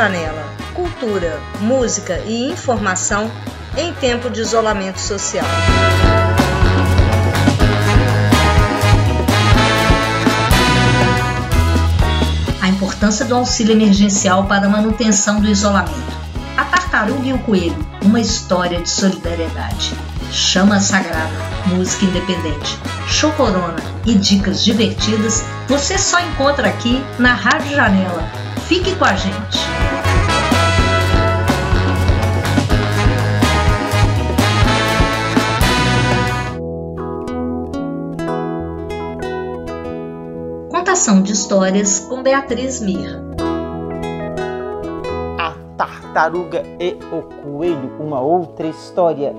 Janela. Cultura, música e informação em tempo de isolamento social. A importância do auxílio emergencial para a manutenção do isolamento. A tartaruga e o coelho, uma história de solidariedade. Chama Sagrada, música independente, chocorona e dicas divertidas você só encontra aqui na Rádio Janela. Fique com a gente! Contação de histórias com Beatriz Mirra. A tartaruga e o coelho, uma outra história.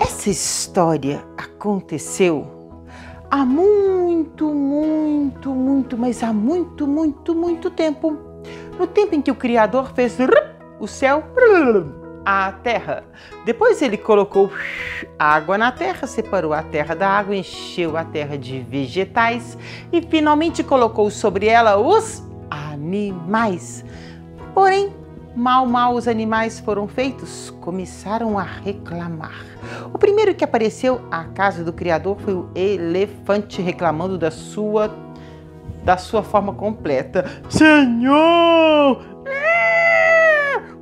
Essa história aconteceu há muito, muito, muito, mas há muito, muito, muito tempo. No tempo em que o Criador fez o céu, a terra. Depois ele colocou água na terra, separou a terra da água, encheu a terra de vegetais e finalmente colocou sobre ela os animais. Porém, Mal, mal os animais foram feitos, começaram a reclamar. O primeiro que apareceu à casa do criador foi o elefante reclamando da sua da sua forma completa. Senhor!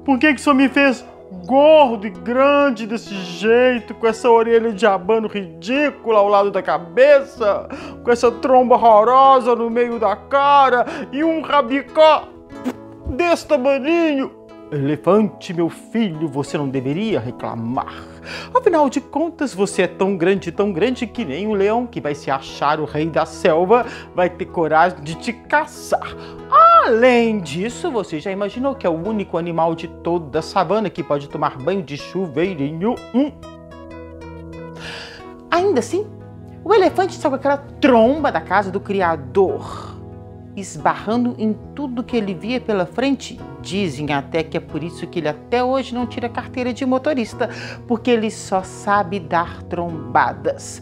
Por que que senhor me fez gordo e grande desse jeito, com essa orelha de abano ridícula ao lado da cabeça, com essa tromba horrorosa no meio da cara e um rabicó desse tamanho? Elefante, meu filho, você não deveria reclamar. Afinal de contas, você é tão grande, tão grande que nem o leão que vai se achar o rei da selva vai ter coragem de te caçar. Além disso, você já imaginou que é o único animal de toda a savana que pode tomar banho de chuveirinho? Hum. Ainda assim, o elefante está com aquela tromba da casa do criador esbarrando em tudo que ele via pela frente. Dizem até que é por isso que ele até hoje não tira carteira de motorista, porque ele só sabe dar trombadas.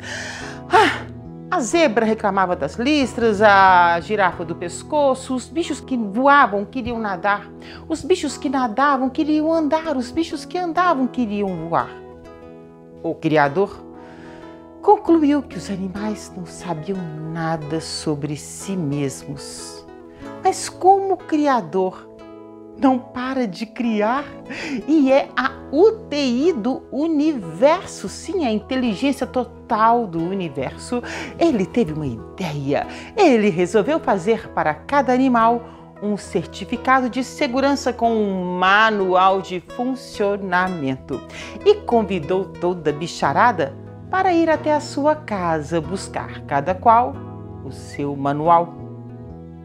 Ah, a zebra reclamava das listras, a girafa do pescoço, os bichos que voavam queriam nadar, os bichos que nadavam queriam andar, os bichos que andavam queriam voar. O Criador concluiu que os animais não sabiam nada sobre si mesmos. Mas como o Criador não para de criar e é a UTI do universo, sim, a inteligência total do universo, ele teve uma ideia. Ele resolveu fazer para cada animal um certificado de segurança com um manual de funcionamento e convidou toda a bicharada para ir até a sua casa buscar cada qual o seu manual.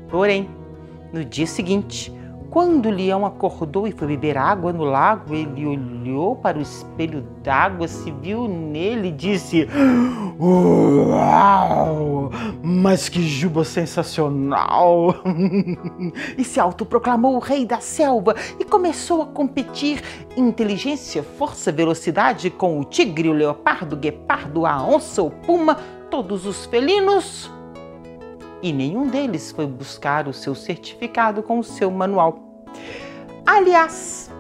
Porém, no dia seguinte, quando o leão acordou e foi beber água no lago, ele olhou para o espelho d'água, se viu nele e disse: Uau! Mas que juba sensacional! e se autoproclamou o rei da selva e começou a competir inteligência, força, velocidade com o tigre, o leopardo, o guepardo, a onça, o puma, todos os felinos e nenhum deles foi buscar o seu certificado com o seu manual. Aliás,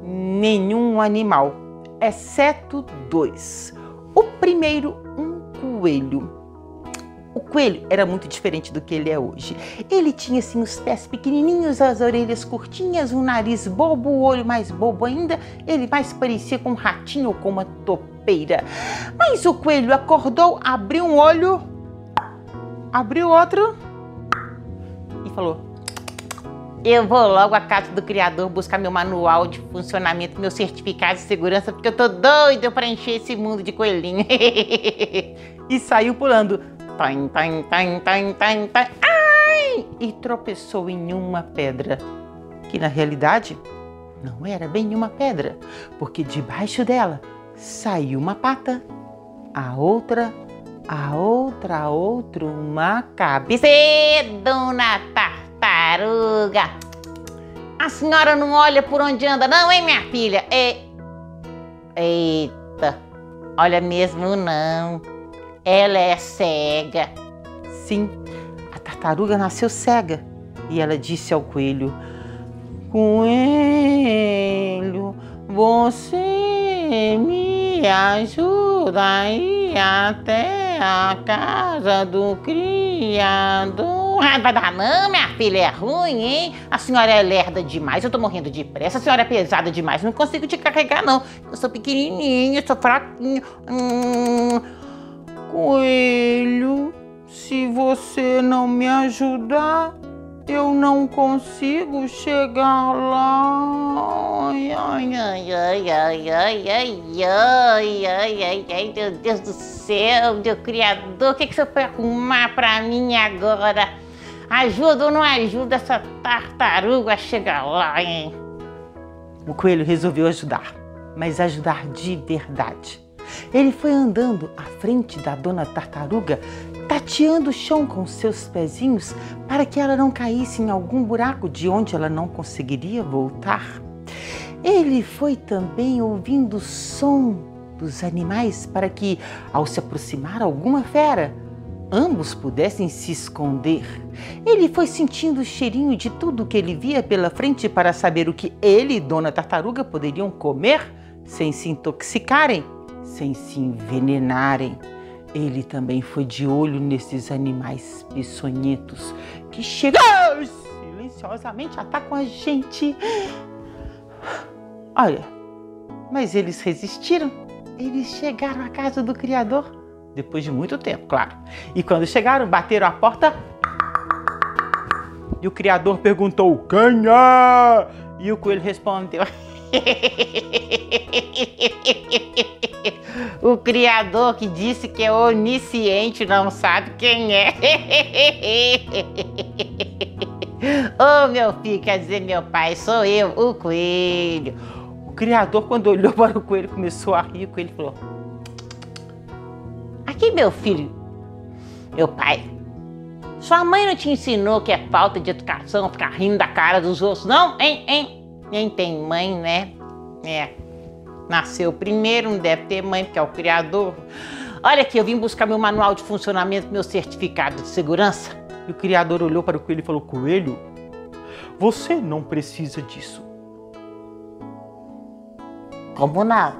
nenhum animal, exceto dois. O primeiro, um coelho. O coelho era muito diferente do que ele é hoje. Ele tinha assim os pés pequenininhos, as orelhas curtinhas, um nariz bobo, o olho mais bobo ainda. Ele mais parecia com um ratinho ou com uma topeira. Mas o coelho acordou, abriu um olho, abriu outro e falou: Eu vou logo à casa do criador buscar meu manual de funcionamento, meu certificado de segurança, porque eu tô doido para encher esse mundo de coelhinho. e saiu pulando. Tain, tain, tain, tain, tain, tain. Ai! E tropeçou em uma pedra, que na realidade não era bem uma pedra, porque debaixo dela saiu uma pata, a outra a outra, a outra, uma cabeça. Dona Tartaruga! A senhora não olha por onde anda, não, hein, minha filha? E... Eita, olha mesmo não. Ela é cega. Sim, a tartaruga nasceu cega E ela disse ao coelho: Coelho, você me ajuda a ir até a casa do criador. Ah, vai dar não, minha filha, é ruim, hein? A senhora é lerda demais, eu tô morrendo de pressa. A senhora é pesada demais, não consigo te carregar, não. Eu sou pequenininho, eu sou fraquinho. Hum... Coelho, se você não me ajudar, eu não consigo chegar lá. Ai, ai, ai, ai, ai, ai, ai, ai, ai, ai, meu Deus do céu, meu Criador, o que, que você foi arrumar pra mim agora? Ajuda ou não ajuda essa tartaruga a chegar lá, hein? O coelho resolveu ajudar, mas ajudar de verdade. Ele foi andando à frente da dona tartaruga tateando o chão com seus pezinhos para que ela não caísse em algum buraco de onde ela não conseguiria voltar. Ele foi também ouvindo o som dos animais para que, ao se aproximar alguma fera, ambos pudessem se esconder. Ele foi sentindo o cheirinho de tudo que ele via pela frente para saber o que ele e Dona Tartaruga poderiam comer sem se intoxicarem, sem se envenenarem. Ele também foi de olho nesses animais peçonhentos que chegam silenciosamente atacam a gente. Olha, mas eles resistiram. Eles chegaram à casa do Criador depois de muito tempo, claro. E quando chegaram, bateram a porta. E o Criador perguntou: Quem é? E o coelho respondeu. o Criador que disse que é onisciente não sabe quem é. Ô oh, meu filho, quer dizer meu pai, sou eu, o coelho. O Criador, quando olhou para o coelho, começou a rir. O coelho falou: Aqui, meu filho, meu pai, sua mãe não te ensinou que é falta de educação ficar rindo da cara dos outros, não? Hein, hein? Nem tem mãe, né? É. Nasceu primeiro, não deve ter mãe, porque é o criador. Olha aqui, eu vim buscar meu manual de funcionamento, meu certificado de segurança. E o criador olhou para o coelho e falou: Coelho, você não precisa disso. Como não?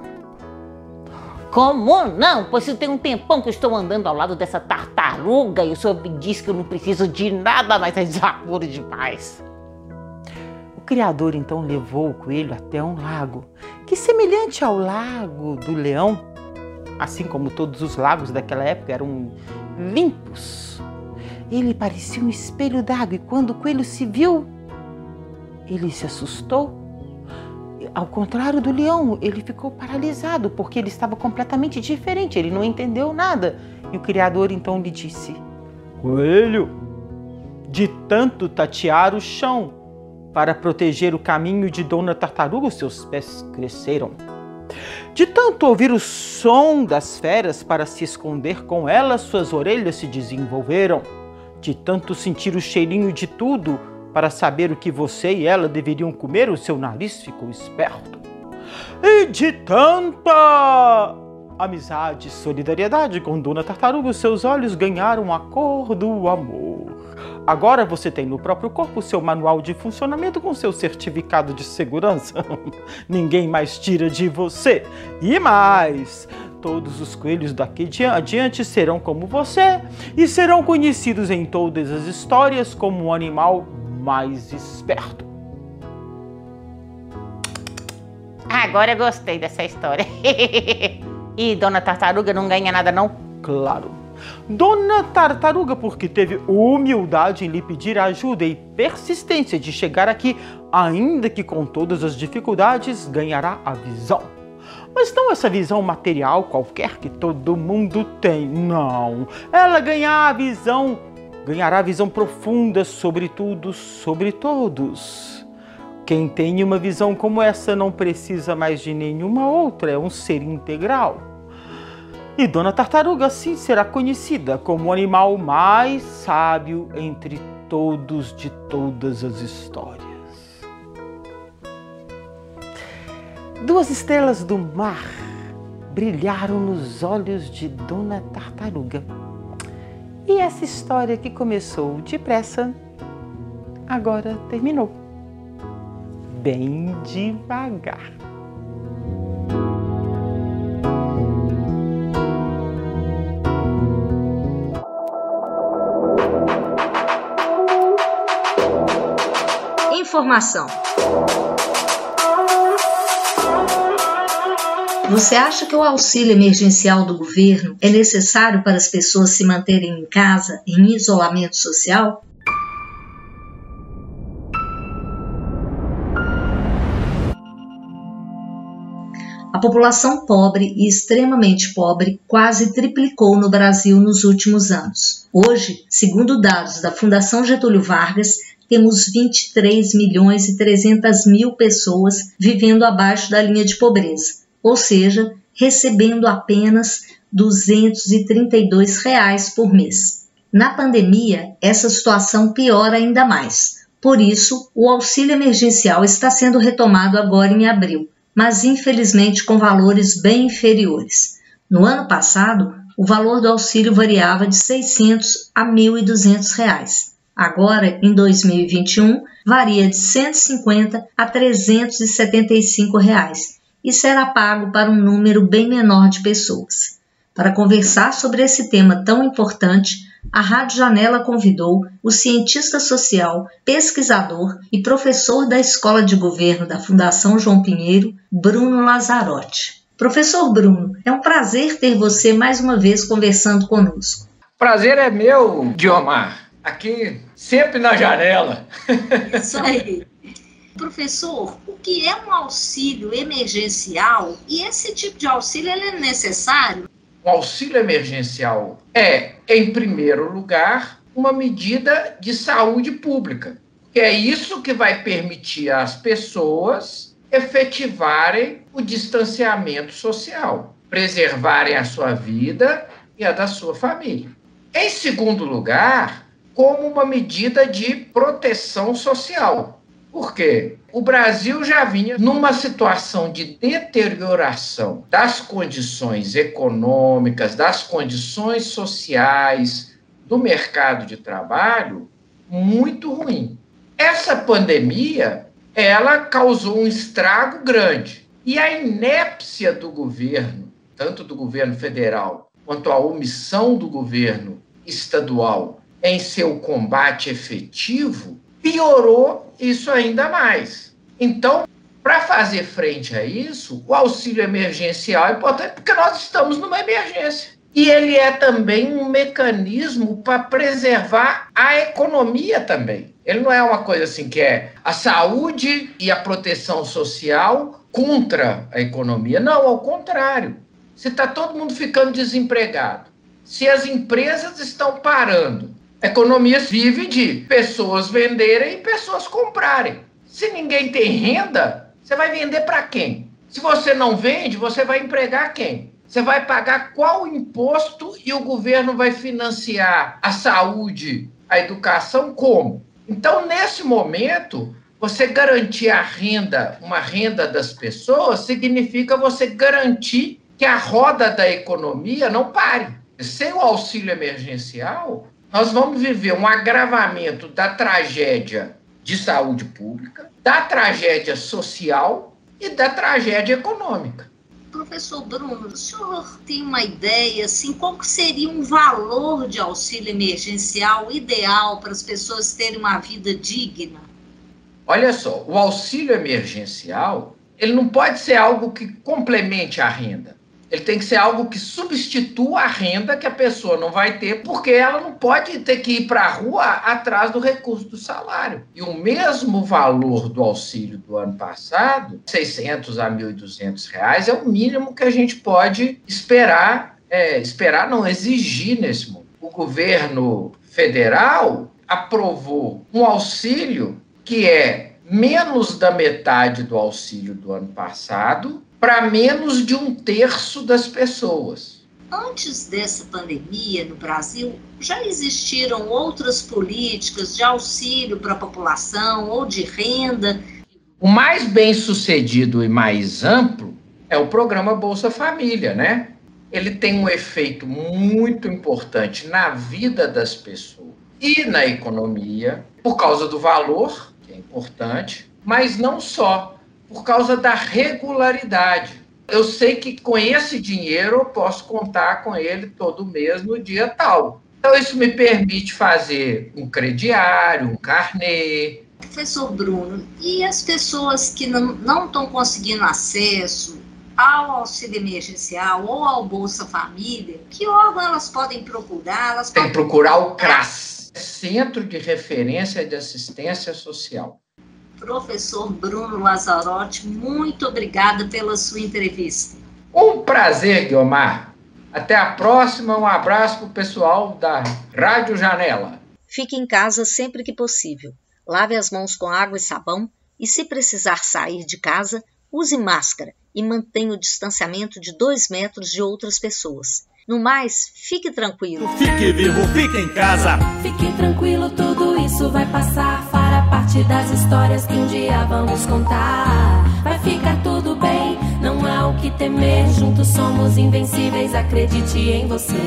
Como não? Pois eu tenho um tempão que eu estou andando ao lado dessa tartaruga e o senhor me disse que eu não preciso de nada, mas é desaforo demais. O Criador então levou o coelho até um lago, que semelhante ao lago do leão, assim como todos os lagos daquela época eram limpos. Ele parecia um espelho d'água e quando o coelho se viu, ele se assustou. Ao contrário do leão, ele ficou paralisado porque ele estava completamente diferente, ele não entendeu nada. E o Criador então lhe disse: Coelho, de tanto tatear o chão, para proteger o caminho de Dona Tartaruga, seus pés cresceram. De tanto ouvir o som das feras para se esconder com elas, suas orelhas se desenvolveram. De tanto sentir o cheirinho de tudo para saber o que você e ela deveriam comer, o seu nariz ficou esperto. E de tanta amizade e solidariedade com Dona Tartaruga, seus olhos ganharam a cor do amor. Agora você tem no próprio corpo seu manual de funcionamento com seu certificado de segurança. Ninguém mais tira de você. E mais, todos os coelhos daqui adiante serão como você e serão conhecidos em todas as histórias como um animal mais esperto. Agora eu gostei dessa história. e Dona Tartaruga não ganha nada não? Claro. Dona Tartaruga, porque teve humildade em lhe pedir ajuda e persistência de chegar aqui, ainda que com todas as dificuldades, ganhará a visão. Mas não essa visão material qualquer que todo mundo tem, não. Ela ganhará a visão, ganhará a visão profunda sobre tudo, sobre todos. Quem tem uma visão como essa não precisa mais de nenhuma outra, é um ser integral. E Dona Tartaruga assim será conhecida como o animal mais sábio entre todos de todas as histórias. Duas estrelas do mar brilharam nos olhos de Dona Tartaruga. E essa história que começou depressa, agora terminou. Bem devagar. Informação. Você acha que o auxílio emergencial do governo é necessário para as pessoas se manterem em casa, em isolamento social? A população pobre e extremamente pobre quase triplicou no Brasil nos últimos anos. Hoje, segundo dados da Fundação Getúlio Vargas, temos 23 milhões e 300 mil pessoas vivendo abaixo da linha de pobreza, ou seja, recebendo apenas 232 reais por mês. Na pandemia, essa situação piora ainda mais. Por isso, o auxílio emergencial está sendo retomado agora em abril, mas infelizmente com valores bem inferiores. No ano passado, o valor do auxílio variava de R$ 600 a 1.200 reais. Agora, em 2021, varia de 150 a 375 reais e será pago para um número bem menor de pessoas. Para conversar sobre esse tema tão importante, a Rádio Janela convidou o cientista social, pesquisador e professor da Escola de Governo da Fundação João Pinheiro, Bruno Lazarotti. Professor Bruno, é um prazer ter você mais uma vez conversando conosco. Prazer é meu, Diomar. Aqui, sempre na janela. Isso aí. Professor, o que é um auxílio emergencial e esse tipo de auxílio é necessário? O auxílio emergencial é, em primeiro lugar, uma medida de saúde pública. Que é isso que vai permitir às pessoas efetivarem o distanciamento social, preservarem a sua vida e a da sua família. Em segundo lugar, como uma medida de proteção social. Por quê? O Brasil já vinha numa situação de deterioração das condições econômicas, das condições sociais, do mercado de trabalho muito ruim. Essa pandemia, ela causou um estrago grande. E a inépcia do governo, tanto do governo federal quanto a omissão do governo estadual em seu combate efetivo, piorou isso ainda mais. Então, para fazer frente a isso, o auxílio emergencial é importante porque nós estamos numa emergência. E ele é também um mecanismo para preservar a economia também. Ele não é uma coisa assim que é a saúde e a proteção social contra a economia. Não, ao contrário. Se está todo mundo ficando desempregado, se as empresas estão parando, a economia vive de pessoas venderem e pessoas comprarem. Se ninguém tem renda, você vai vender para quem? Se você não vende, você vai empregar quem? Você vai pagar qual imposto e o governo vai financiar a saúde, a educação como? Então, nesse momento, você garantir a renda, uma renda das pessoas, significa você garantir que a roda da economia não pare. Sem o auxílio emergencial, nós vamos viver um agravamento da tragédia de saúde pública, da tragédia social e da tragédia econômica. Professor Bruno, o senhor tem uma ideia, assim, qual que seria um valor de auxílio emergencial ideal para as pessoas terem uma vida digna? Olha só, o auxílio emergencial, ele não pode ser algo que complemente a renda. Ele tem que ser algo que substitua a renda que a pessoa não vai ter, porque ela não pode ter que ir para a rua atrás do recurso do salário. E o mesmo valor do auxílio do ano passado, 600 a 1.200 reais, é o mínimo que a gente pode esperar, é, esperar não exigir nesse. O governo federal aprovou um auxílio que é menos da metade do auxílio do ano passado para menos de um terço das pessoas. Antes dessa pandemia no Brasil, já existiram outras políticas de auxílio para a população ou de renda? O mais bem sucedido e mais amplo é o programa Bolsa Família, né? Ele tem um efeito muito importante na vida das pessoas e na economia, por causa do valor, que é importante, mas não só, por causa da regularidade. Eu sei que com esse dinheiro eu posso contar com ele todo mês no dia tal. Então, isso me permite fazer um crediário, um carnê. Professor Bruno, e as pessoas que não estão conseguindo acesso ao auxílio emergencial ou ao Bolsa Família, que órgão elas podem procurar? Elas Tem que procurar o CRAS, Centro de Referência de Assistência Social. Professor Bruno Lazzarotti, muito obrigada pela sua entrevista. Um prazer, Guilmar. Até a próxima. Um abraço para o pessoal da Rádio Janela. Fique em casa sempre que possível. Lave as mãos com água e sabão e, se precisar sair de casa, use máscara e mantenha o distanciamento de dois metros de outras pessoas. No mais, fique tranquilo. Fique vivo, fique em casa. Fique tranquilo, tudo isso vai passar. Parte das histórias que um dia vamos contar. Vai ficar tudo bem, não há o que temer. Juntos somos invencíveis, acredite em você.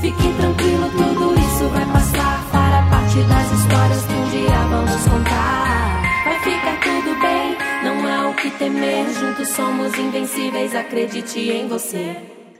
Fique tranquilo, tudo isso vai passar. Fará parte das histórias que um dia vamos contar. Vai ficar tudo bem, não há o que temer. Juntos somos invencíveis, acredite em você.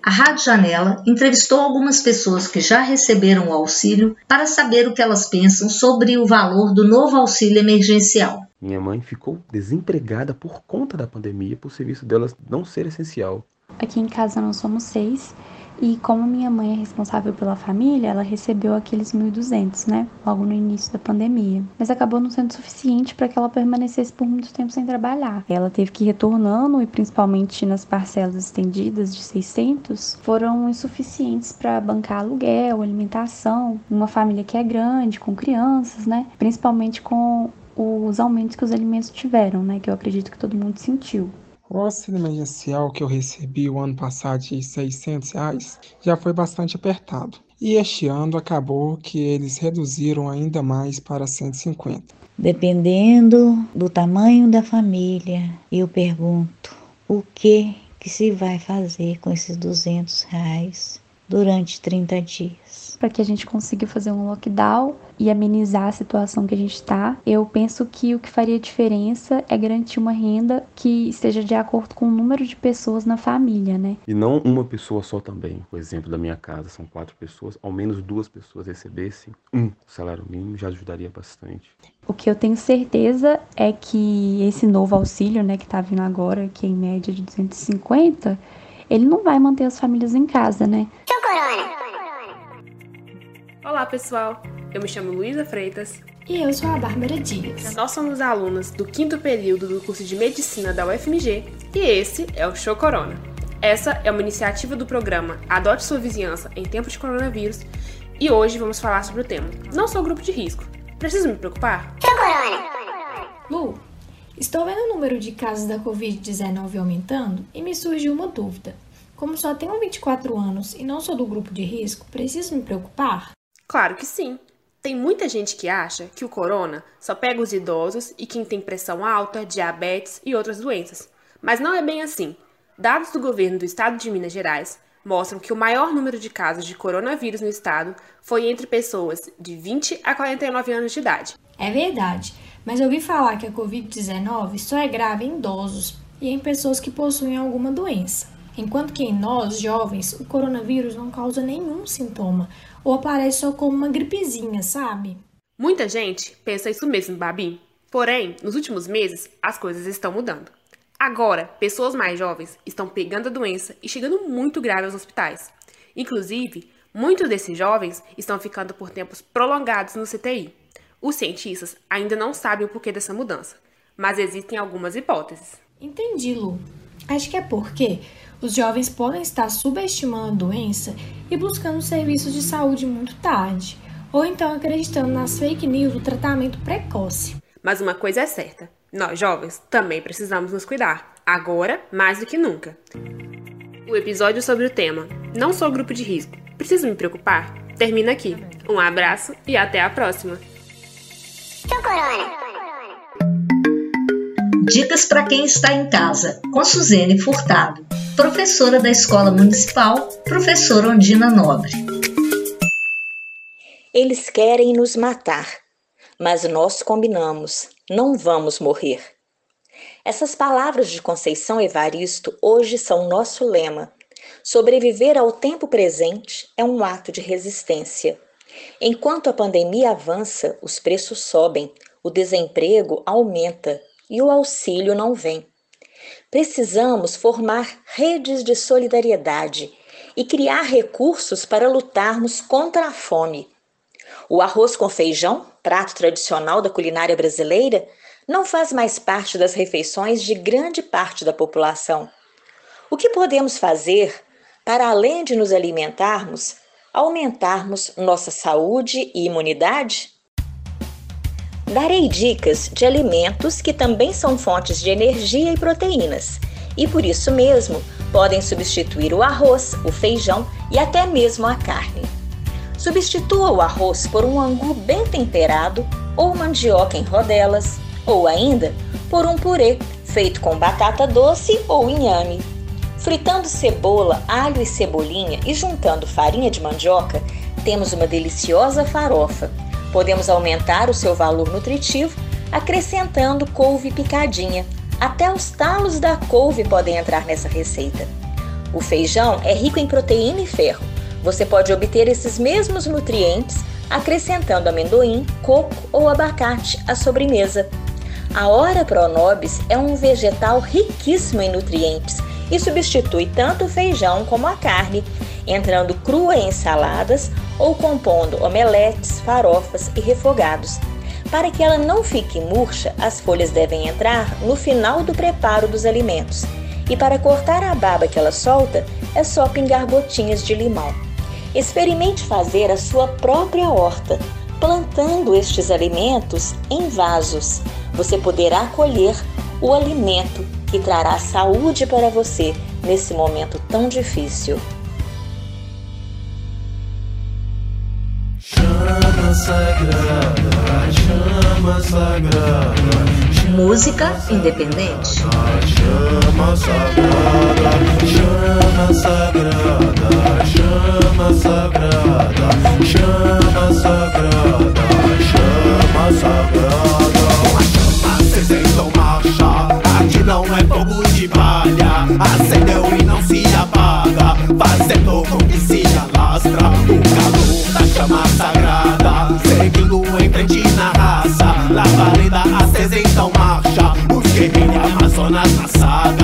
A Rádio Janela entrevistou algumas pessoas que já receberam o auxílio para saber o que elas pensam sobre o valor do novo auxílio emergencial. Minha mãe ficou desempregada por conta da pandemia, por serviço dela não ser essencial. Aqui em casa nós somos seis e como minha mãe é responsável pela família, ela recebeu aqueles 1.200, né? Logo no início da pandemia. Mas acabou não sendo suficiente para que ela permanecesse por muito tempo sem trabalhar. Ela teve que ir retornando e principalmente nas parcelas estendidas de 600 foram insuficientes para bancar aluguel, alimentação, uma família que é grande, com crianças, né? Principalmente com os aumentos que os alimentos tiveram, né? Que eu acredito que todo mundo sentiu. O auxílio emergencial que eu recebi o ano passado de 600 reais já foi bastante apertado. E este ano acabou que eles reduziram ainda mais para 150. Dependendo do tamanho da família, eu pergunto o que que se vai fazer com esses 200 reais durante 30 dias. Para que a gente consiga fazer um lockdown e amenizar a situação que a gente está, eu penso que o que faria diferença é garantir uma renda que esteja de acordo com o número de pessoas na família, né? E não uma pessoa só também. O exemplo da minha casa são quatro pessoas, ao menos duas pessoas recebessem um salário mínimo já ajudaria bastante. O que eu tenho certeza é que esse novo auxílio, né, que tá vindo agora, que é em média de 250, ele não vai manter as famílias em casa, né? Olá, pessoal. Eu me chamo Luísa Freitas. E eu sou a Bárbara Dias. Nós somos alunas do quinto período do curso de Medicina da UFMG e esse é o Show Corona. Essa é uma iniciativa do programa Adote Sua Vizinhança em Tempos de Coronavírus e hoje vamos falar sobre o tema Não sou grupo de risco. Preciso me preocupar? Show Corona! Lu, estou vendo o número de casos da Covid-19 aumentando e me surgiu uma dúvida. Como só tenho 24 anos e não sou do grupo de risco, preciso me preocupar? Claro que sim. Tem muita gente que acha que o corona só pega os idosos e quem tem pressão alta, diabetes e outras doenças. Mas não é bem assim. Dados do governo do estado de Minas Gerais mostram que o maior número de casos de coronavírus no estado foi entre pessoas de 20 a 49 anos de idade. É verdade, mas eu ouvi falar que a Covid-19 só é grave em idosos e em pessoas que possuem alguma doença. Enquanto que em nós, jovens, o coronavírus não causa nenhum sintoma ou aparece só como uma gripezinha, sabe? Muita gente pensa isso mesmo, Babi. Porém, nos últimos meses, as coisas estão mudando. Agora, pessoas mais jovens estão pegando a doença e chegando muito grave aos hospitais. Inclusive, muitos desses jovens estão ficando por tempos prolongados no CTI. Os cientistas ainda não sabem o porquê dessa mudança, mas existem algumas hipóteses. Entendi, Lu. Acho que é porque os jovens podem estar subestimando a doença e buscando serviços de saúde muito tarde, ou então acreditando nas fake news do tratamento precoce. Mas uma coisa é certa: nós jovens também precisamos nos cuidar, agora mais do que nunca. O episódio sobre o tema Não sou grupo de risco, preciso me preocupar? Termina aqui. Um abraço e até a próxima. Tchau, Corona! Dicas para quem está em casa, com Suzene Furtado, professora da Escola Municipal, professora Ondina Nobre. Eles querem nos matar, mas nós combinamos, não vamos morrer. Essas palavras de Conceição Evaristo hoje são nosso lema. Sobreviver ao tempo presente é um ato de resistência. Enquanto a pandemia avança, os preços sobem, o desemprego aumenta e o auxílio não vem. Precisamos formar redes de solidariedade e criar recursos para lutarmos contra a fome. O arroz com feijão, prato tradicional da culinária brasileira, não faz mais parte das refeições de grande parte da população. O que podemos fazer para, além de nos alimentarmos, aumentarmos nossa saúde e imunidade? Darei dicas de alimentos que também são fontes de energia e proteínas, e por isso mesmo podem substituir o arroz, o feijão e até mesmo a carne. Substitua o arroz por um angu bem temperado ou mandioca em rodelas, ou ainda por um purê feito com batata doce ou inhame. Fritando cebola, alho e cebolinha e juntando farinha de mandioca, temos uma deliciosa farofa. Podemos aumentar o seu valor nutritivo acrescentando couve picadinha. Até os talos da couve podem entrar nessa receita. O feijão é rico em proteína e ferro. Você pode obter esses mesmos nutrientes acrescentando amendoim, coco ou abacate à sobremesa. A Ora Pronobis é um vegetal riquíssimo em nutrientes e substitui tanto o feijão como a carne, entrando crua em saladas ou compondo omeletes, farofas e refogados. Para que ela não fique murcha, as folhas devem entrar no final do preparo dos alimentos. E para cortar a baba que ela solta, é só pingar gotinhas de limão. Experimente fazer a sua própria horta, plantando estes alimentos em vasos você poderá colher o alimento que trará saúde para você nesse momento tão difícil. Chama sagrada, chama sagrada. Música independente. Chama sagrada, chama sagrada, chama sagrada, chama sagrada, chama sagrada. Vocês então marcha, aqui não é fogo de palha, acendeu e não se apaga, fazendo com que se alastra. O calor da chama sagrada, seguindo em frente na raça, labareda acesa então marcha, os guerreiros amazonas na saga,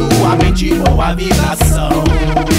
levando a mente boa vibração.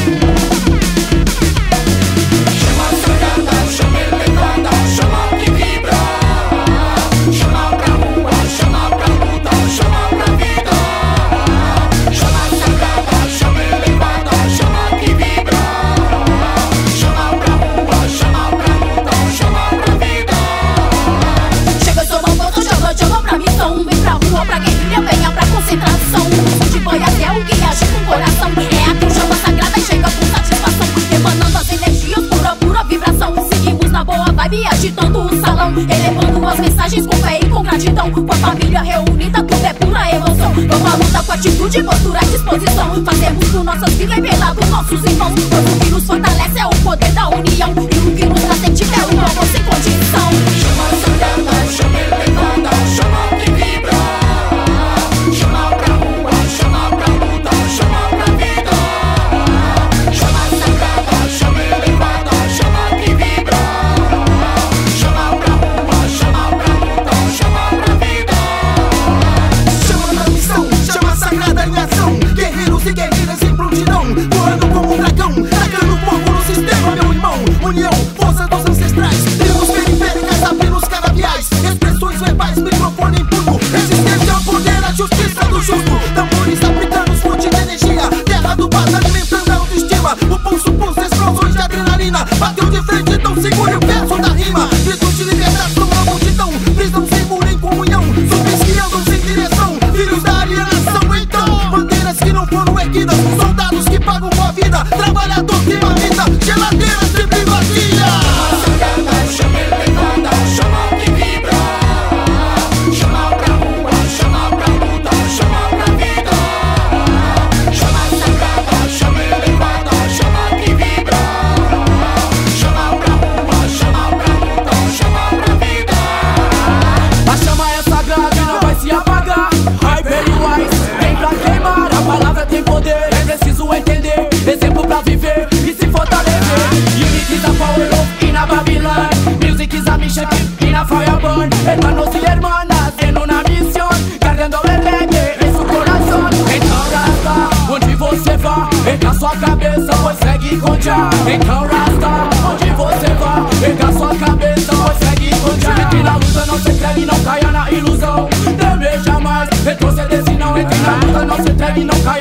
você treme e não cai.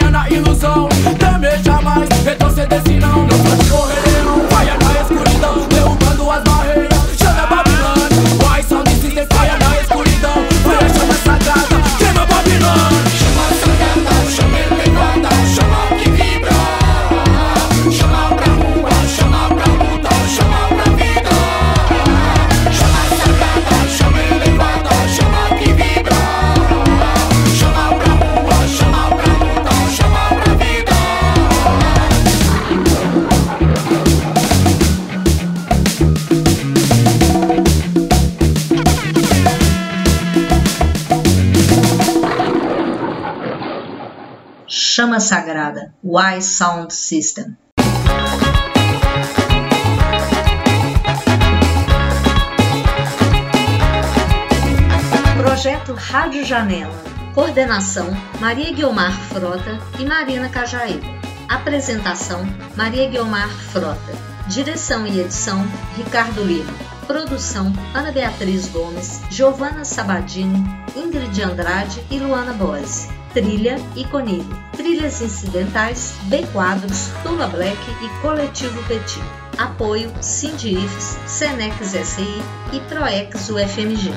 Sagrada, Y Sound System. Projeto Rádio Janela. Coordenação: Maria Guiomar Frota e Marina Cajaíba. Apresentação: Maria Guiomar Frota. Direção e edição: Ricardo Lima. Produção: Ana Beatriz Gomes, Giovana Sabadini, Ingrid Andrade e Luana Boese trilha e conigo, trilhas incidentais, B-quadros, Tula Black e Coletivo Petit. Apoio Sindifes, Senex SI e Proex UFMG.